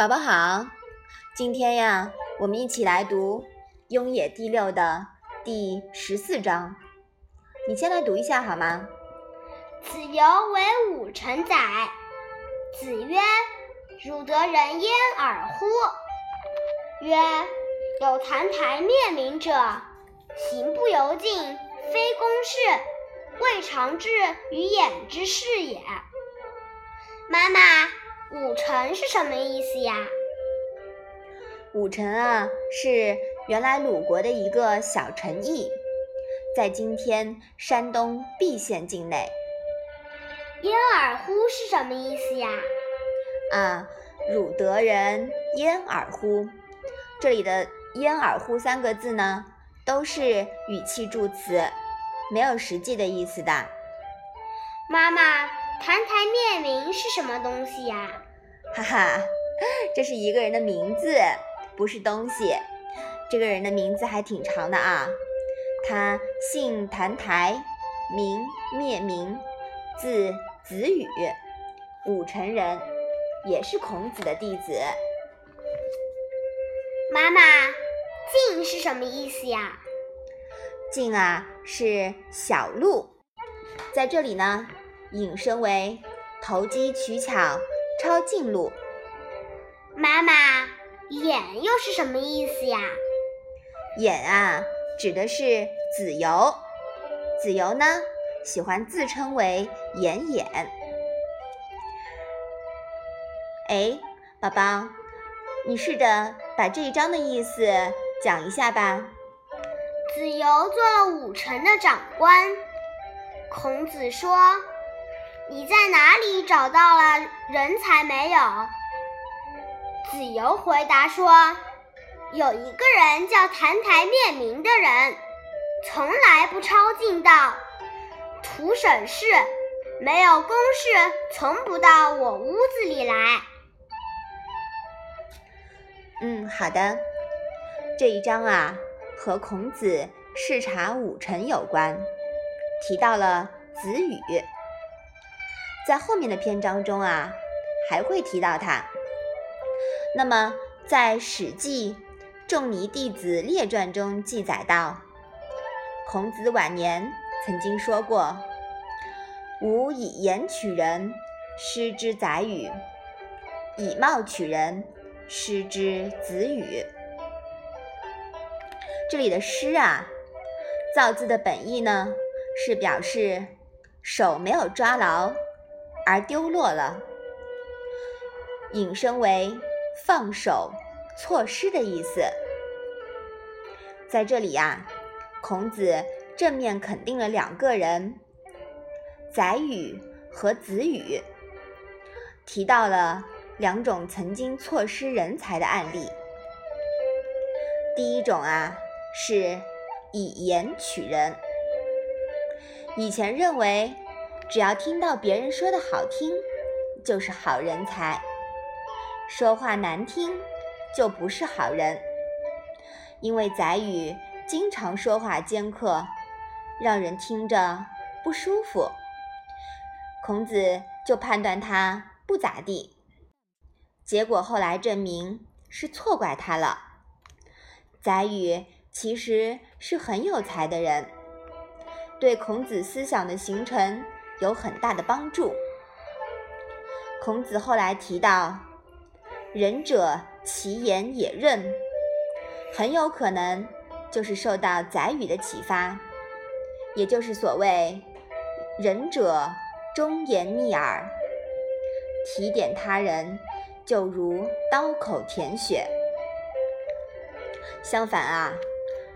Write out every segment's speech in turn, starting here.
宝宝好，今天呀，我们一起来读《雍也》第六的第十四章。你先来读一下好吗？子游为武臣宰。子曰：“汝得人焉尔乎？”曰：“有澹台灭明者，行不由径，非公事，未尝至于眼之事也。”妈妈。武臣是什么意思呀？武臣啊，是原来鲁国的一个小城邑，在今天山东毕县境内。焉尔乎是什么意思呀？啊，汝得人焉尔乎？这里的焉尔乎三个字呢，都是语气助词，没有实际的意思的。妈妈。澹台面明是什么东西呀？哈哈，这是一个人的名字，不是东西。这个人的名字还挺长的啊。他姓澹台，名灭明，字子羽，武城人，也是孔子的弟子。妈妈，晋是什么意思呀？晋啊，是小路，在这里呢。引申为投机取巧、抄近路。妈妈，眼又是什么意思呀？眼啊，指的是子游。子游呢，喜欢自称为眼眼。哎，宝宝，你试着把这一章的意思讲一下吧。子游做了武臣的长官。孔子说。你在哪里找到了人才没有？子游回答说：“有一个人叫澹台灭明的人，从来不抄近道，图省事，没有公事，从不到我屋子里来。”嗯，好的。这一章啊，和孔子视察武臣有关，提到了子羽。在后面的篇章中啊，还会提到他。那么，在《史记·仲尼弟子列传》中记载道，孔子晚年曾经说过：“吾以言取人，失之宰予；以貌取人，失之子羽。”这里的“失”啊，造字的本意呢，是表示手没有抓牢。而丢落了，引申为放手、错失的意思。在这里呀，孔子正面肯定了两个人，宰予和子羽，提到了两种曾经错失人才的案例。第一种啊，是以言取人，以前认为。只要听到别人说的好听，就是好人才；说话难听，就不是好人。因为宰予经常说话尖刻，让人听着不舒服，孔子就判断他不咋地。结果后来证明是错怪他了。宰予其实是很有才的人，对孔子思想的形成。有很大的帮助。孔子后来提到“仁者，其言也任”，很有可能就是受到宰予的启发，也就是所谓“仁者，忠言逆耳”。提点他人，就如刀口舔血。相反啊，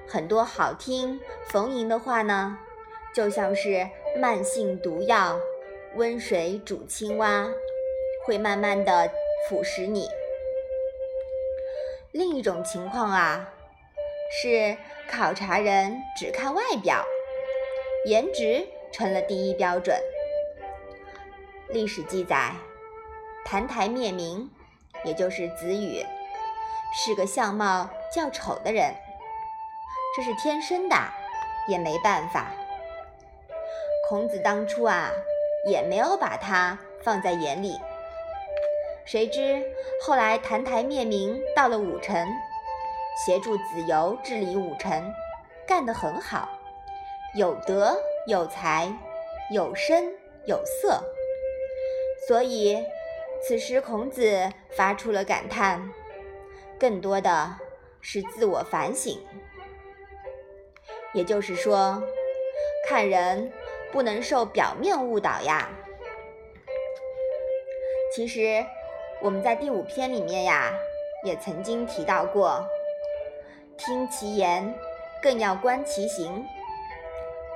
很多好听逢迎的话呢，就像是。慢性毒药，温水煮青蛙，会慢慢的腐蚀你。另一种情况啊，是考察人只看外表，颜值成了第一标准。历史记载，澹台灭明，也就是子羽，是个相貌较丑的人，这是天生的，也没办法。孔子当初啊，也没有把他放在眼里。谁知后来澹台灭明，到了武臣，协助子由治理武臣，干得很好，有德有才，有声有色。所以，此时孔子发出了感叹，更多的是自我反省。也就是说，看人不能受表面误导呀。其实。我们在第五篇里面呀，也曾经提到过，听其言，更要观其行。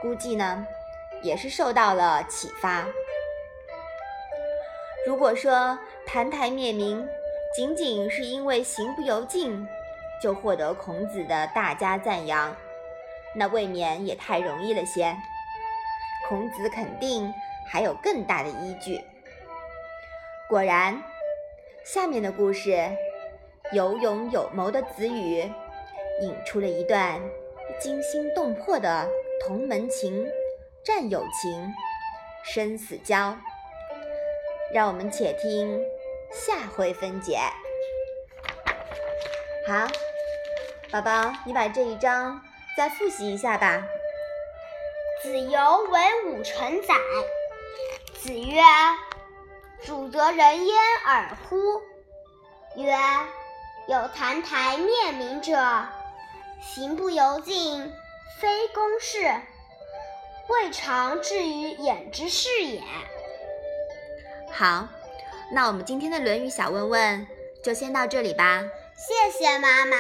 估计呢，也是受到了启发。如果说澹台灭明仅仅是因为行不由径，就获得孔子的大加赞扬，那未免也太容易了些。孔子肯定还有更大的依据。果然。下面的故事，有勇有谋的子羽，引出了一段惊心动魄的同门情、战友情、生死交。让我们且听下回分解。好，宝宝，你把这一章再复习一下吧。子游为武臣宰，子曰。主则人焉尔乎？曰：有澹台灭明者，行不由径，非公事，未尝至于眼之事也。好，那我们今天的《论语》小问问就先到这里吧。谢谢妈妈。